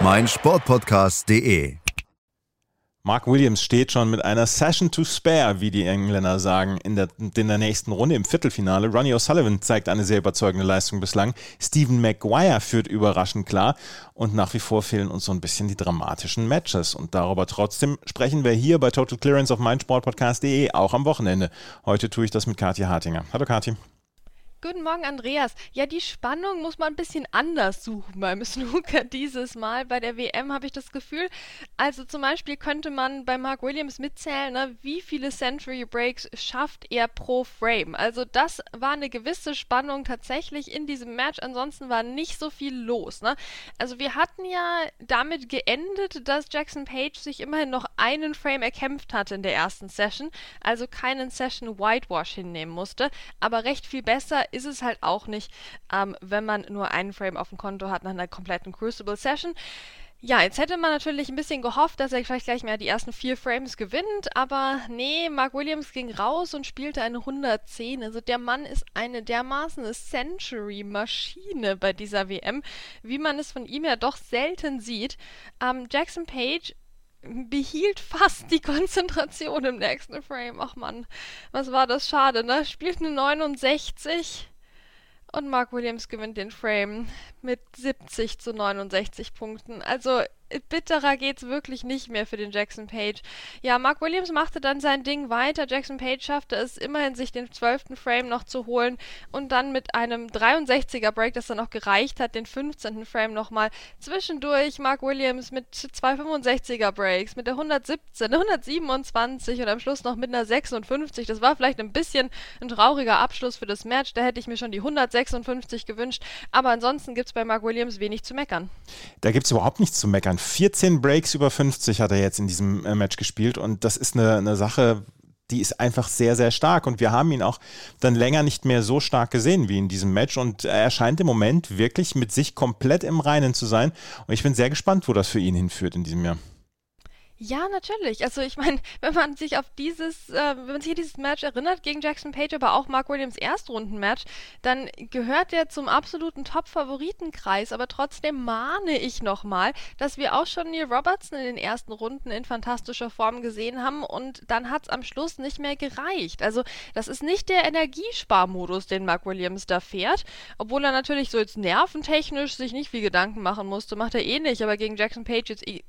meinsportpodcast.de. Mark Williams steht schon mit einer Session to spare, wie die Engländer sagen, in der, in der nächsten Runde im Viertelfinale. Ronnie O'Sullivan zeigt eine sehr überzeugende Leistung bislang. Stephen Maguire führt überraschend klar. Und nach wie vor fehlen uns so ein bisschen die dramatischen Matches. Und darüber trotzdem sprechen wir hier bei Total Clearance auf meinsportpodcast.de auch am Wochenende. Heute tue ich das mit Kathi Hartinger. Hallo Kathi. Guten Morgen, Andreas. Ja, die Spannung muss man ein bisschen anders suchen beim Snooker dieses Mal. Bei der WM habe ich das Gefühl. Also zum Beispiel könnte man bei Mark Williams mitzählen, ne, wie viele Century Breaks schafft er pro Frame. Also das war eine gewisse Spannung tatsächlich in diesem Match. Ansonsten war nicht so viel los. Ne? Also wir hatten ja damit geendet, dass Jackson Page sich immerhin noch einen Frame erkämpft hatte in der ersten Session. Also keinen Session Whitewash hinnehmen musste. Aber recht viel besser ist es halt auch nicht, ähm, wenn man nur einen Frame auf dem Konto hat nach einer kompletten Crucible Session. Ja, jetzt hätte man natürlich ein bisschen gehofft, dass er vielleicht gleich mehr die ersten vier Frames gewinnt, aber nee, Mark Williams ging raus und spielte eine 110. Also der Mann ist eine dermaßen Century-Maschine bei dieser WM, wie man es von ihm ja doch selten sieht. Ähm, Jackson Page behielt fast die Konzentration im nächsten Frame. Ach man, was war das schade, ne? Spielt eine 69 und Mark Williams gewinnt den Frame mit 70 zu 69 Punkten. Also bitterer geht's wirklich nicht mehr für den Jackson Page. Ja, Mark Williams machte dann sein Ding weiter. Jackson Page schaffte es immerhin, sich den 12. Frame noch zu holen und dann mit einem 63er Break, das dann auch gereicht hat, den 15. Frame nochmal zwischendurch. Mark Williams mit zwei 65er Breaks, mit der 117, 127 und am Schluss noch mit einer 56. Das war vielleicht ein bisschen ein trauriger Abschluss für das Match. Da hätte ich mir schon die 156 gewünscht. Aber ansonsten gibt es bei Mark Williams wenig zu meckern. Da gibt es überhaupt nichts zu meckern. 14 Breaks über 50 hat er jetzt in diesem äh, Match gespielt und das ist eine, eine Sache, die ist einfach sehr, sehr stark. Und wir haben ihn auch dann länger nicht mehr so stark gesehen wie in diesem Match. Und er scheint im Moment wirklich mit sich komplett im Reinen zu sein. Und ich bin sehr gespannt, wo das für ihn hinführt in diesem Jahr. Ja, natürlich. Also ich meine, wenn man sich auf dieses, äh, wenn man sich an dieses Match erinnert gegen Jackson Page, aber auch Mark Williams Erstrundenmatch, dann gehört er zum absoluten Top-Favoritenkreis. Aber trotzdem mahne ich nochmal, dass wir auch schon Neil Robertson in den ersten Runden in fantastischer Form gesehen haben und dann hat es am Schluss nicht mehr gereicht. Also das ist nicht der Energiesparmodus, den Mark Williams da fährt, obwohl er natürlich so jetzt nerventechnisch sich nicht viel Gedanken machen musste, macht er eh nicht, aber gegen Jackson Page jetzt eh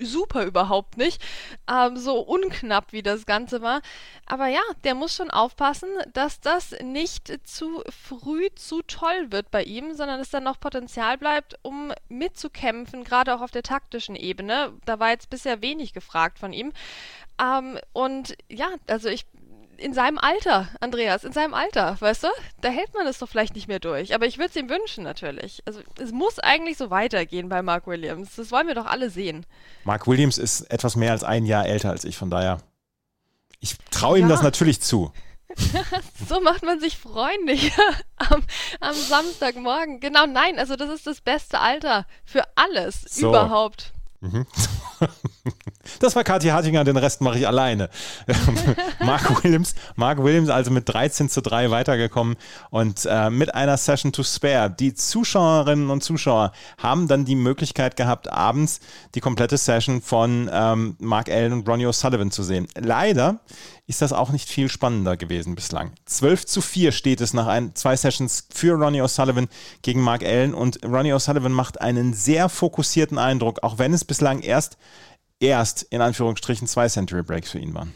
super überhaupt nicht. Ähm, so unknapp wie das Ganze war. Aber ja, der muss schon aufpassen, dass das nicht zu früh zu toll wird bei ihm, sondern dass dann noch Potenzial bleibt, um mitzukämpfen, gerade auch auf der taktischen Ebene. Da war jetzt bisher wenig gefragt von ihm. Ähm, und ja, also ich in seinem Alter, Andreas, in seinem Alter, weißt du? Da hält man es doch vielleicht nicht mehr durch. Aber ich würde es ihm wünschen, natürlich. Also es muss eigentlich so weitergehen bei Mark Williams. Das wollen wir doch alle sehen. Mark Williams ist etwas mehr als ein Jahr älter als ich, von daher. Ich traue ihm ja. das natürlich zu. so macht man sich freundlich am, am, Samstagmorgen. Genau, nein, also das ist das beste Alter für alles so. überhaupt. Mhm. Das war Kathi Hartinger, den Rest mache ich alleine. Mark Williams, Mark Williams also mit 13 zu 3 weitergekommen und äh, mit einer Session to spare. Die Zuschauerinnen und Zuschauer haben dann die Möglichkeit gehabt, abends die komplette Session von ähm, Mark Allen und Ronnie O'Sullivan zu sehen. Leider ist das auch nicht viel spannender gewesen bislang. 12 zu 4 steht es nach ein, zwei Sessions für Ronnie O'Sullivan gegen Mark Allen und Ronnie O'Sullivan macht einen sehr fokussierten Eindruck, auch wenn es bislang erst erst in Anführungsstrichen zwei Century Breaks für ihn waren.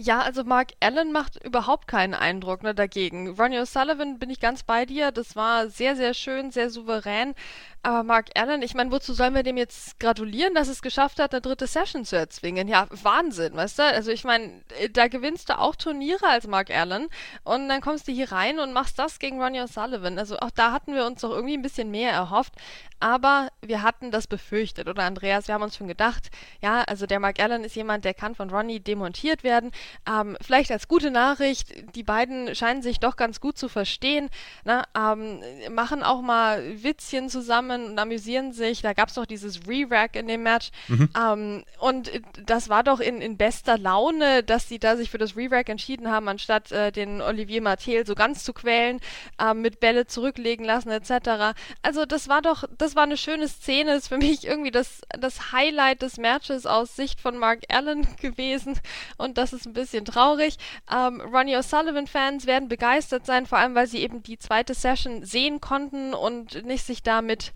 Ja, also Mark Allen macht überhaupt keinen Eindruck ne, dagegen. Ronnie O'Sullivan bin ich ganz bei dir. Das war sehr, sehr schön, sehr souverän. Aber Mark Allen, ich meine, wozu sollen wir dem jetzt gratulieren, dass es geschafft hat, eine dritte Session zu erzwingen? Ja, Wahnsinn, weißt du? Also ich meine, da gewinnst du auch Turniere als Mark Allen und dann kommst du hier rein und machst das gegen Ronnie O'Sullivan. Also auch da hatten wir uns doch irgendwie ein bisschen mehr erhofft. Aber wir hatten das befürchtet, oder Andreas? Wir haben uns schon gedacht, ja, also der Mark Allen ist jemand, der kann von Ronnie demontiert werden. Ähm, vielleicht als gute Nachricht, die beiden scheinen sich doch ganz gut zu verstehen, ne? ähm, machen auch mal Witzchen zusammen und amüsieren sich. Da gab es doch dieses Re-Rack in dem Match. Mhm. Ähm, und das war doch in, in bester Laune, dass sie da sich für das Re-Rack entschieden haben, anstatt äh, den Olivier Martel so ganz zu quälen, äh, mit Bälle zurücklegen lassen etc. Also das war doch, das war eine schöne Szene. Das ist für mich irgendwie das, das Highlight des Matches aus Sicht von Mark Allen gewesen. Und das ist ein bisschen traurig. Ähm, Ronnie O'Sullivan-Fans werden begeistert sein, vor allem weil sie eben die zweite Session sehen konnten und nicht sich damit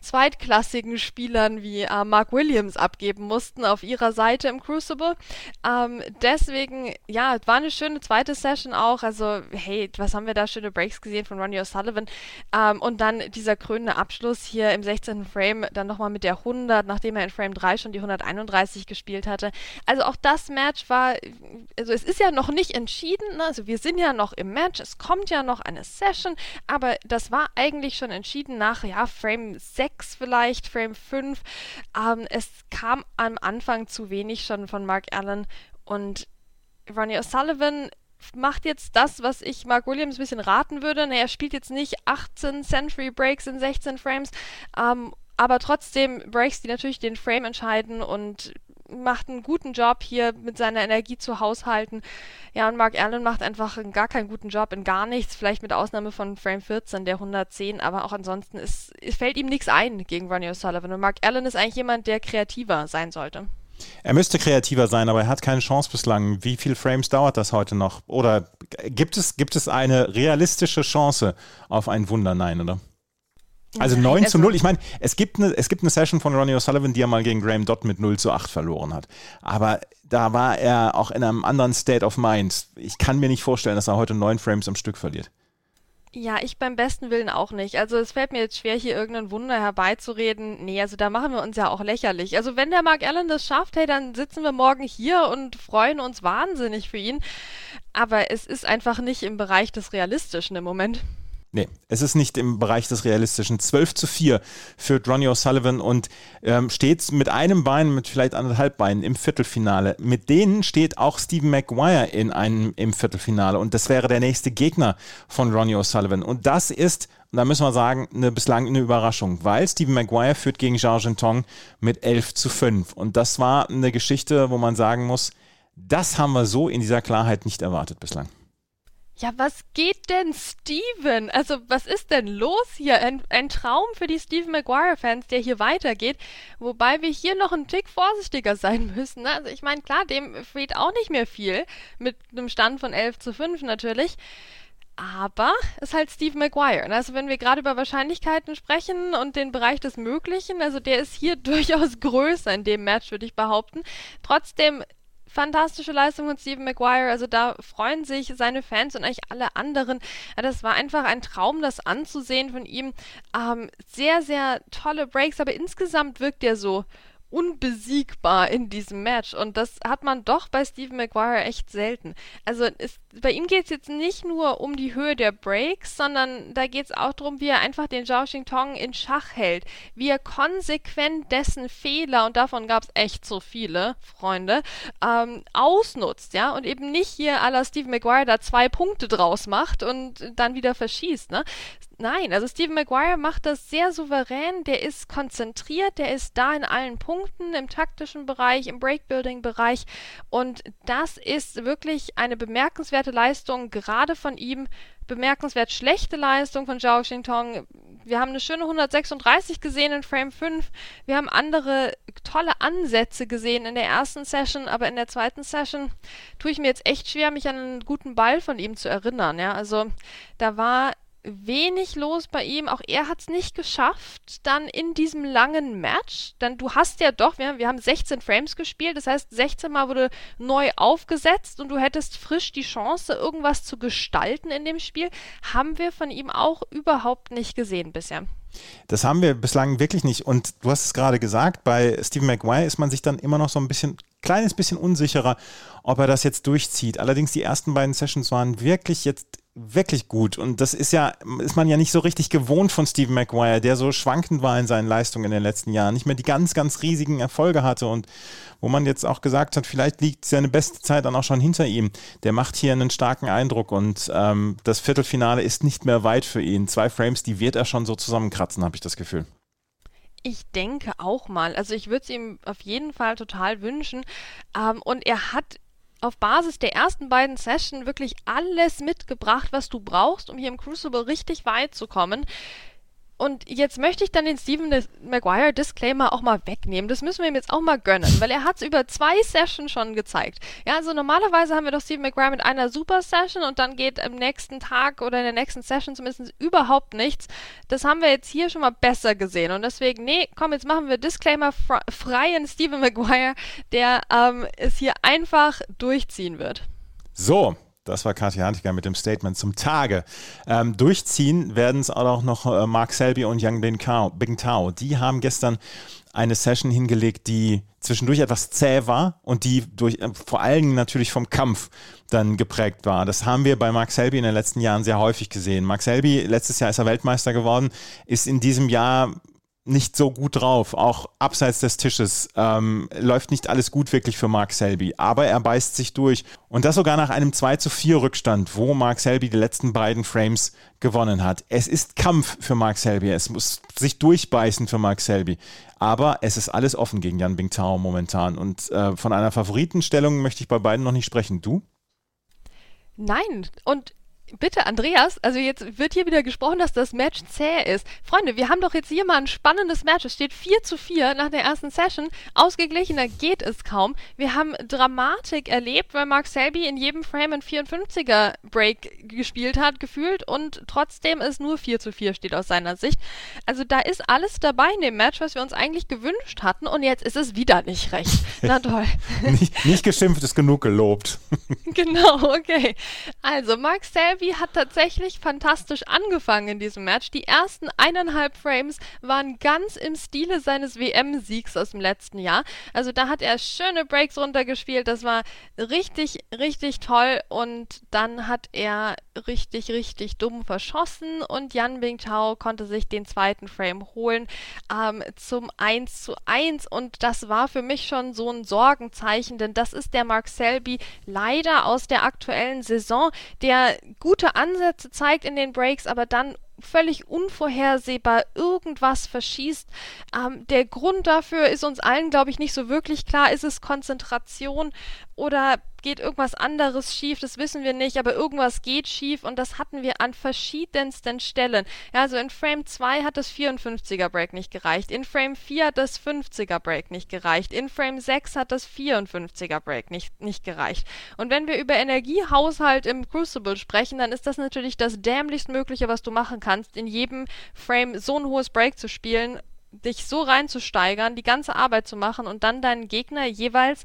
zweitklassigen Spielern wie äh, Mark Williams abgeben mussten auf ihrer Seite im Crucible. Ähm, deswegen, ja, war eine schöne zweite Session auch. Also, hey, was haben wir da schöne Breaks gesehen von Ronnie O'Sullivan. Ähm, und dann dieser krönende Abschluss hier im 16. Frame, dann nochmal mit der 100, nachdem er in Frame 3 schon die 131 gespielt hatte. Also auch das Match war, also es ist ja noch nicht entschieden, ne? also wir sind ja noch im Match, es kommt ja noch eine Session, aber das war eigentlich schon entschieden nach, ja, Frame 6 6 vielleicht, Frame 5. Ähm, es kam am Anfang zu wenig schon von Mark Allen und Ronnie O'Sullivan macht jetzt das, was ich Mark Williams ein bisschen raten würde. Na, er spielt jetzt nicht 18 Century Breaks in 16 Frames, ähm, aber trotzdem Breaks, die natürlich den Frame entscheiden und macht einen guten Job hier mit seiner Energie zu haushalten. Ja, und Mark Allen macht einfach gar keinen guten Job in gar nichts, vielleicht mit Ausnahme von Frame 14, der 110, aber auch ansonsten ist, fällt ihm nichts ein gegen Ronnie O'Sullivan. Und Mark Allen ist eigentlich jemand, der kreativer sein sollte. Er müsste kreativer sein, aber er hat keine Chance bislang. Wie viele Frames dauert das heute noch? Oder gibt es, gibt es eine realistische Chance auf ein Wunder? Nein, oder? Also 9 zu 0. Also ich meine, es gibt, eine, es gibt eine Session von Ronnie O'Sullivan, die er mal gegen Graham Dodd mit 0 zu 8 verloren hat. Aber da war er auch in einem anderen State of Mind. Ich kann mir nicht vorstellen, dass er heute 9 Frames am Stück verliert. Ja, ich beim besten Willen auch nicht. Also es fällt mir jetzt schwer, hier irgendein Wunder herbeizureden. Nee, also da machen wir uns ja auch lächerlich. Also wenn der Mark Allen das schafft, hey, dann sitzen wir morgen hier und freuen uns wahnsinnig für ihn. Aber es ist einfach nicht im Bereich des Realistischen im Moment. Nee, es ist nicht im Bereich des Realistischen. 12 zu 4 führt Ronnie O'Sullivan und ähm, steht mit einem Bein, mit vielleicht anderthalb Beinen im Viertelfinale. Mit denen steht auch Stephen Maguire in einem, im Viertelfinale und das wäre der nächste Gegner von Ronnie O'Sullivan. Und das ist, da müssen wir sagen, eine, bislang eine Überraschung, weil Stephen Maguire führt gegen Zhao Jintong mit 11 zu 5. Und das war eine Geschichte, wo man sagen muss, das haben wir so in dieser Klarheit nicht erwartet bislang. Ja, was geht denn Steven? Also, was ist denn los hier? Ein, ein Traum für die Steven Maguire-Fans, der hier weitergeht. Wobei wir hier noch ein Tick vorsichtiger sein müssen. Ne? Also, ich meine, klar, dem fehlt auch nicht mehr viel. Mit einem Stand von 11 zu 5 natürlich. Aber es ist halt Steve Maguire. Ne? Also wenn wir gerade über Wahrscheinlichkeiten sprechen und den Bereich des Möglichen, also der ist hier durchaus größer in dem Match, würde ich behaupten. Trotzdem fantastische Leistung von Stephen Maguire. Also da freuen sich seine Fans und eigentlich alle anderen. Ja, das war einfach ein Traum, das anzusehen von ihm. Ähm, sehr, sehr tolle Breaks, aber insgesamt wirkt er so unbesiegbar in diesem Match. Und das hat man doch bei Stephen Maguire echt selten. Also es, bei ihm geht es jetzt nicht nur um die Höhe der Breaks, sondern da geht es auch darum, wie er einfach den Zhao Xingtong in Schach hält. Wie er konsequent dessen Fehler, und davon gab es echt so viele, Freunde, ähm, ausnutzt, ja, und eben nicht hier à la Stephen Maguire da zwei Punkte draus macht und dann wieder verschießt, ne? Nein, also Stephen Maguire macht das sehr souverän, der ist konzentriert, der ist da in allen Punkten, im taktischen Bereich, im Breakbuilding-Bereich und das ist wirklich eine bemerkenswerte Leistung, gerade von ihm, bemerkenswert schlechte Leistung von Zhao Xintong. Wir haben eine schöne 136 gesehen in Frame 5. Wir haben andere tolle Ansätze gesehen in der ersten Session, aber in der zweiten Session tue ich mir jetzt echt schwer, mich an einen guten Ball von ihm zu erinnern. Ja, also da war wenig los bei ihm. Auch er hat es nicht geschafft, dann in diesem langen Match. Dann du hast ja doch, wir haben, wir haben 16 Frames gespielt, das heißt 16 Mal wurde neu aufgesetzt und du hättest frisch die Chance, irgendwas zu gestalten in dem Spiel. Haben wir von ihm auch überhaupt nicht gesehen bisher. Das haben wir bislang wirklich nicht. Und du hast es gerade gesagt, bei Stephen Maguire ist man sich dann immer noch so ein bisschen, kleines bisschen unsicherer, ob er das jetzt durchzieht. Allerdings die ersten beiden Sessions waren wirklich jetzt wirklich gut. Und das ist ja, ist man ja nicht so richtig gewohnt von Stephen Maguire, der so schwankend war in seinen Leistungen in den letzten Jahren, nicht mehr die ganz, ganz riesigen Erfolge hatte und wo man jetzt auch gesagt hat, vielleicht liegt seine beste Zeit dann auch schon hinter ihm. Der macht hier einen starken Eindruck und ähm, das Viertelfinale ist nicht mehr weit für ihn. Zwei Frames, die wird er schon so zusammenkratzen, habe ich das Gefühl. Ich denke auch mal. Also ich würde es ihm auf jeden Fall total wünschen. Ähm, und er hat auf Basis der ersten beiden Sessions wirklich alles mitgebracht, was du brauchst, um hier im Crucible richtig weit zu kommen. Und jetzt möchte ich dann den Steven Maguire Disclaimer auch mal wegnehmen. Das müssen wir ihm jetzt auch mal gönnen, weil er hat es über zwei Sessions schon gezeigt. Ja, also normalerweise haben wir doch Steven Maguire mit einer Super Session und dann geht am nächsten Tag oder in der nächsten Session zumindest überhaupt nichts. Das haben wir jetzt hier schon mal besser gesehen und deswegen, nee, komm, jetzt machen wir Disclaimer freien Steven Maguire, der ähm, es hier einfach durchziehen wird. So, das war Katja Hantiger mit dem Statement zum Tage. Ähm, durchziehen werden es auch noch äh, Mark Selby und Yang Bin Tao. Die haben gestern eine Session hingelegt, die zwischendurch etwas zäh war und die durch, äh, vor allen Dingen natürlich vom Kampf dann geprägt war. Das haben wir bei Mark Selby in den letzten Jahren sehr häufig gesehen. Mark Selby, letztes Jahr ist er Weltmeister geworden, ist in diesem Jahr nicht so gut drauf. Auch abseits des Tisches ähm, läuft nicht alles gut wirklich für Mark Selby. Aber er beißt sich durch. Und das sogar nach einem 2 zu 4 Rückstand, wo Mark Selby die letzten beiden Frames gewonnen hat. Es ist Kampf für Mark Selby. Es muss sich durchbeißen für Mark Selby. Aber es ist alles offen gegen Jan Bingtao momentan. Und äh, von einer Favoritenstellung möchte ich bei beiden noch nicht sprechen. Du? Nein, und Bitte, Andreas, also jetzt wird hier wieder gesprochen, dass das Match zäh ist. Freunde, wir haben doch jetzt hier mal ein spannendes Match. Es steht 4 zu 4 nach der ersten Session. Ausgeglichener geht es kaum. Wir haben Dramatik erlebt, weil Mark Selby in jedem Frame ein 54er Break gespielt hat, gefühlt, und trotzdem es nur 4 zu 4 steht aus seiner Sicht. Also da ist alles dabei in dem Match, was wir uns eigentlich gewünscht hatten, und jetzt ist es wieder nicht recht. Na toll. nicht, nicht geschimpft ist genug gelobt. genau, okay. Also Mark Selby Ivy hat tatsächlich fantastisch angefangen in diesem Match. Die ersten eineinhalb Frames waren ganz im Stile seines WM-Siegs aus dem letzten Jahr. Also da hat er schöne Breaks runtergespielt. Das war richtig, richtig toll. Und dann hat er richtig, richtig dumm verschossen und Yan Bingtao konnte sich den zweiten Frame holen ähm, zum 1 zu 1 und das war für mich schon so ein Sorgenzeichen, denn das ist der Mark Selby leider aus der aktuellen Saison, der gut gute Ansätze zeigt in den Breaks, aber dann völlig unvorhersehbar irgendwas verschießt. Ähm, der Grund dafür ist uns allen, glaube ich, nicht so wirklich klar. Ist es Konzentration oder geht irgendwas anderes schief? Das wissen wir nicht, aber irgendwas geht schief und das hatten wir an verschiedensten Stellen. Ja, also in Frame 2 hat das 54er Break nicht gereicht, in Frame 4 hat das 50er Break nicht gereicht, in Frame 6 hat das 54er Break nicht, nicht gereicht. Und wenn wir über Energiehaushalt im Crucible sprechen, dann ist das natürlich das dämlichst Mögliche, was du machen kannst kannst, in jedem Frame so ein hohes Break zu spielen, dich so reinzusteigern, die ganze Arbeit zu machen und dann deinen Gegner jeweils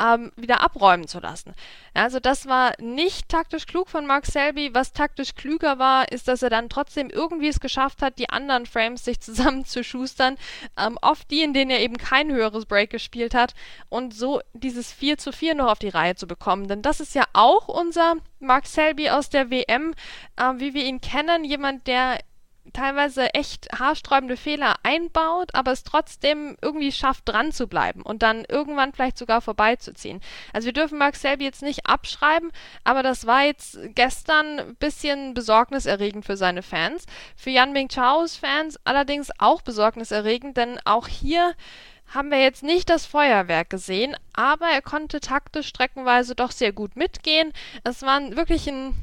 ähm, wieder abräumen zu lassen. Also das war nicht taktisch klug von Mark Selby. Was taktisch klüger war, ist, dass er dann trotzdem irgendwie es geschafft hat, die anderen Frames sich zusammenzuschustern. Ähm, oft die, in denen er eben kein höheres Break gespielt hat und so dieses 4 zu 4 noch auf die Reihe zu bekommen. Denn das ist ja auch unser Mark Selby aus der WM, äh, wie wir ihn kennen. Jemand, der teilweise echt haarsträubende Fehler einbaut, aber es trotzdem irgendwie schafft, dran zu bleiben und dann irgendwann vielleicht sogar vorbeizuziehen. Also wir dürfen Mark Selby jetzt nicht abschreiben, aber das war jetzt gestern ein bisschen besorgniserregend für seine Fans. Für Yan Ming Chaos Fans allerdings auch besorgniserregend, denn auch hier haben wir jetzt nicht das Feuerwerk gesehen, aber er konnte taktisch streckenweise doch sehr gut mitgehen. Es war wirklich ein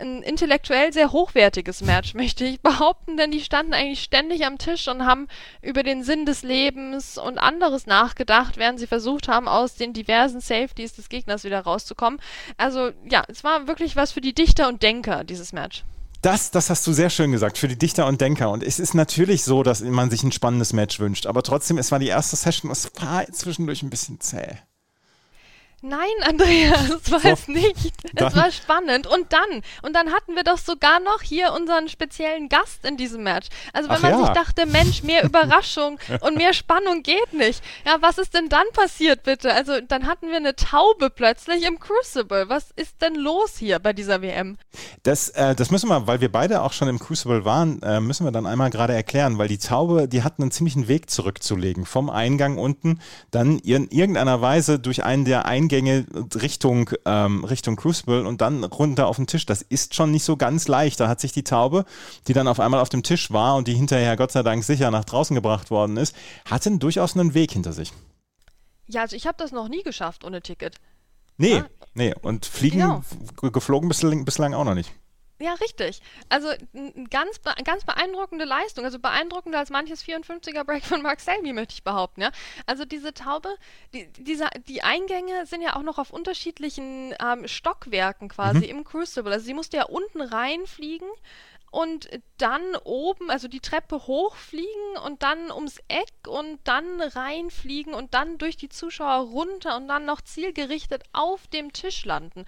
ein intellektuell sehr hochwertiges Match, möchte ich behaupten, denn die standen eigentlich ständig am Tisch und haben über den Sinn des Lebens und anderes nachgedacht, während sie versucht haben, aus den diversen Safeties des Gegners wieder rauszukommen. Also ja, es war wirklich was für die Dichter und Denker, dieses Match. Das, das hast du sehr schön gesagt, für die Dichter und Denker. Und es ist natürlich so, dass man sich ein spannendes Match wünscht. Aber trotzdem, es war die erste Session, es war zwischendurch ein bisschen zäh. Nein, Andreas, das war so, es nicht. Es war spannend. Und dann, und dann hatten wir doch sogar noch hier unseren speziellen Gast in diesem Match. Also wenn Ach man ja. sich dachte, Mensch, mehr Überraschung und mehr Spannung geht nicht. Ja, was ist denn dann passiert, bitte? Also dann hatten wir eine Taube plötzlich im Crucible. Was ist denn los hier bei dieser WM? Das, äh, das müssen wir, weil wir beide auch schon im Crucible waren, äh, müssen wir dann einmal gerade erklären, weil die Taube, die hatten einen ziemlichen Weg zurückzulegen. Vom Eingang unten, dann in irgendeiner Weise durch einen der Eingänge Eingänge Richtung, ähm, Richtung Crucible und dann runter auf den Tisch. Das ist schon nicht so ganz leicht. Da hat sich die Taube, die dann auf einmal auf dem Tisch war und die hinterher Gott sei Dank sicher nach draußen gebracht worden ist, hatte durchaus einen Weg hinter sich. Ja, also ich habe das noch nie geschafft ohne Ticket. Nee, ja? nee. Und fliegen genau. geflogen bislang, bislang auch noch nicht. Ja, richtig. Also ganz, ganz beeindruckende Leistung. Also beeindruckender als manches 54er Break von Mark Selby, möchte ich behaupten. Ja? Also diese Taube, die, diese, die Eingänge sind ja auch noch auf unterschiedlichen ähm, Stockwerken quasi mhm. im Crucible. Also sie musste ja unten reinfliegen und dann oben, also die Treppe hochfliegen und dann ums Eck und dann reinfliegen und dann durch die Zuschauer runter und dann noch zielgerichtet auf dem Tisch landen.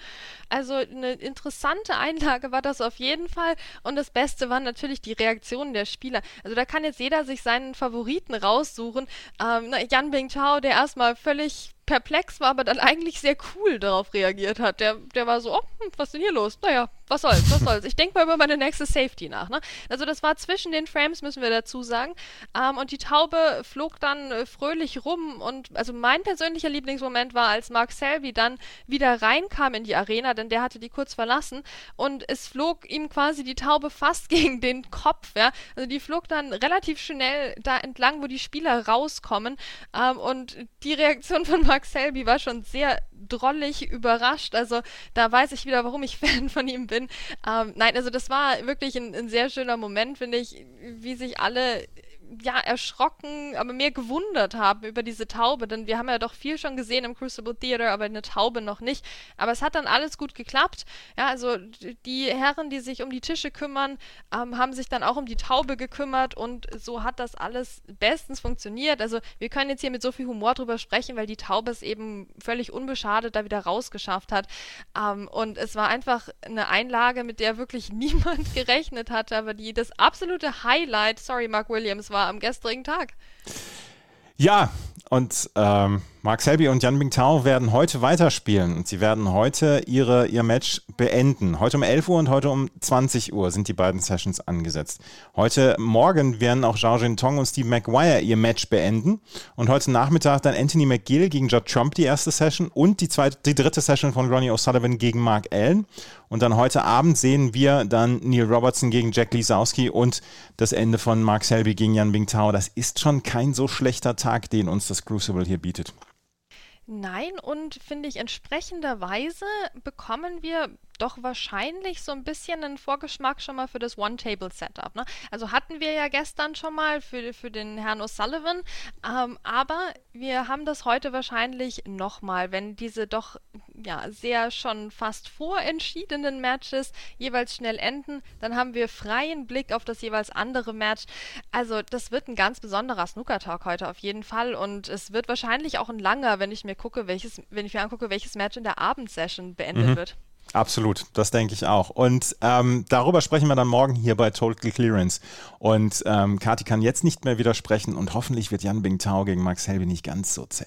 Also eine interessante Einlage war das auf jeden Fall und das Beste waren natürlich die Reaktionen der Spieler. Also da kann jetzt jeder sich seinen Favoriten raussuchen. Ähm, Yan Bing Chao, der erstmal völlig perplex war, aber dann eigentlich sehr cool darauf reagiert hat. Der, der war so, oh, hm, was ist denn hier los? Naja, was soll's, was soll's. Ich denke mal über meine nächste Safety nach. Ne? Also das war zwischen den Frames, müssen wir dazu sagen. Ähm, und die Taube flog dann äh, fröhlich rum. Und also mein persönlicher Lieblingsmoment war, als Mark Selby dann wieder reinkam in die Arena, denn der hatte die kurz verlassen. Und es flog ihm quasi die Taube fast gegen den Kopf. Ja? Also die flog dann relativ schnell da entlang, wo die Spieler rauskommen. Ähm, und die Reaktion von Mark Selby war schon sehr drollig überrascht. Also da weiß ich wieder, warum ich Fan von ihm bin. Ähm, nein, also das war wirklich ein, ein sehr schöner Moment, finde ich, wie sich alle ja, erschrocken, aber mehr gewundert haben über diese Taube, denn wir haben ja doch viel schon gesehen im Crucible Theater, aber eine Taube noch nicht. Aber es hat dann alles gut geklappt. Ja, also die Herren, die sich um die Tische kümmern, ähm, haben sich dann auch um die Taube gekümmert und so hat das alles bestens funktioniert. Also wir können jetzt hier mit so viel Humor drüber sprechen, weil die Taube es eben völlig unbeschadet da wieder rausgeschafft hat. Ähm, und es war einfach eine Einlage, mit der wirklich niemand gerechnet hatte, aber die das absolute Highlight, sorry Mark Williams, war war am gestrigen Tag. Ja, und ähm, Mark Selby und Jan Bingtao werden heute weiterspielen und sie werden heute ihre, ihr Match beenden. Heute um 11 Uhr und heute um 20 Uhr sind die beiden Sessions angesetzt. Heute Morgen werden auch Zhao Tong und Steve Maguire ihr Match beenden und heute Nachmittag dann Anthony McGill gegen Judd Trump die erste Session und die, zweite, die dritte Session von Ronnie O'Sullivan gegen Mark Allen. Und dann heute Abend sehen wir dann Neil Robertson gegen Jack Lisowski und das Ende von Mark Selby gegen Jan Bingtao. Das ist schon kein so schlechter Tag, den uns das Crucible hier bietet. Nein, und finde ich entsprechenderweise bekommen wir doch wahrscheinlich so ein bisschen einen Vorgeschmack schon mal für das One-Table-Setup. Ne? Also hatten wir ja gestern schon mal für, für den Herrn O'Sullivan, ähm, aber wir haben das heute wahrscheinlich nochmal, wenn diese doch ja sehr schon fast vorentschiedenen Matches jeweils schnell enden, dann haben wir freien Blick auf das jeweils andere Match. Also das wird ein ganz besonderer Snooker-Talk heute auf jeden Fall und es wird wahrscheinlich auch ein langer, wenn ich mir gucke, welches, wenn ich mir angucke, welches Match in der Abendsession beendet mhm. wird. Absolut, das denke ich auch. Und ähm, darüber sprechen wir dann morgen hier bei Total Clearance. Und ähm, Kati kann jetzt nicht mehr widersprechen und hoffentlich wird Jan Bingtao gegen Max Helby nicht ganz so zäh.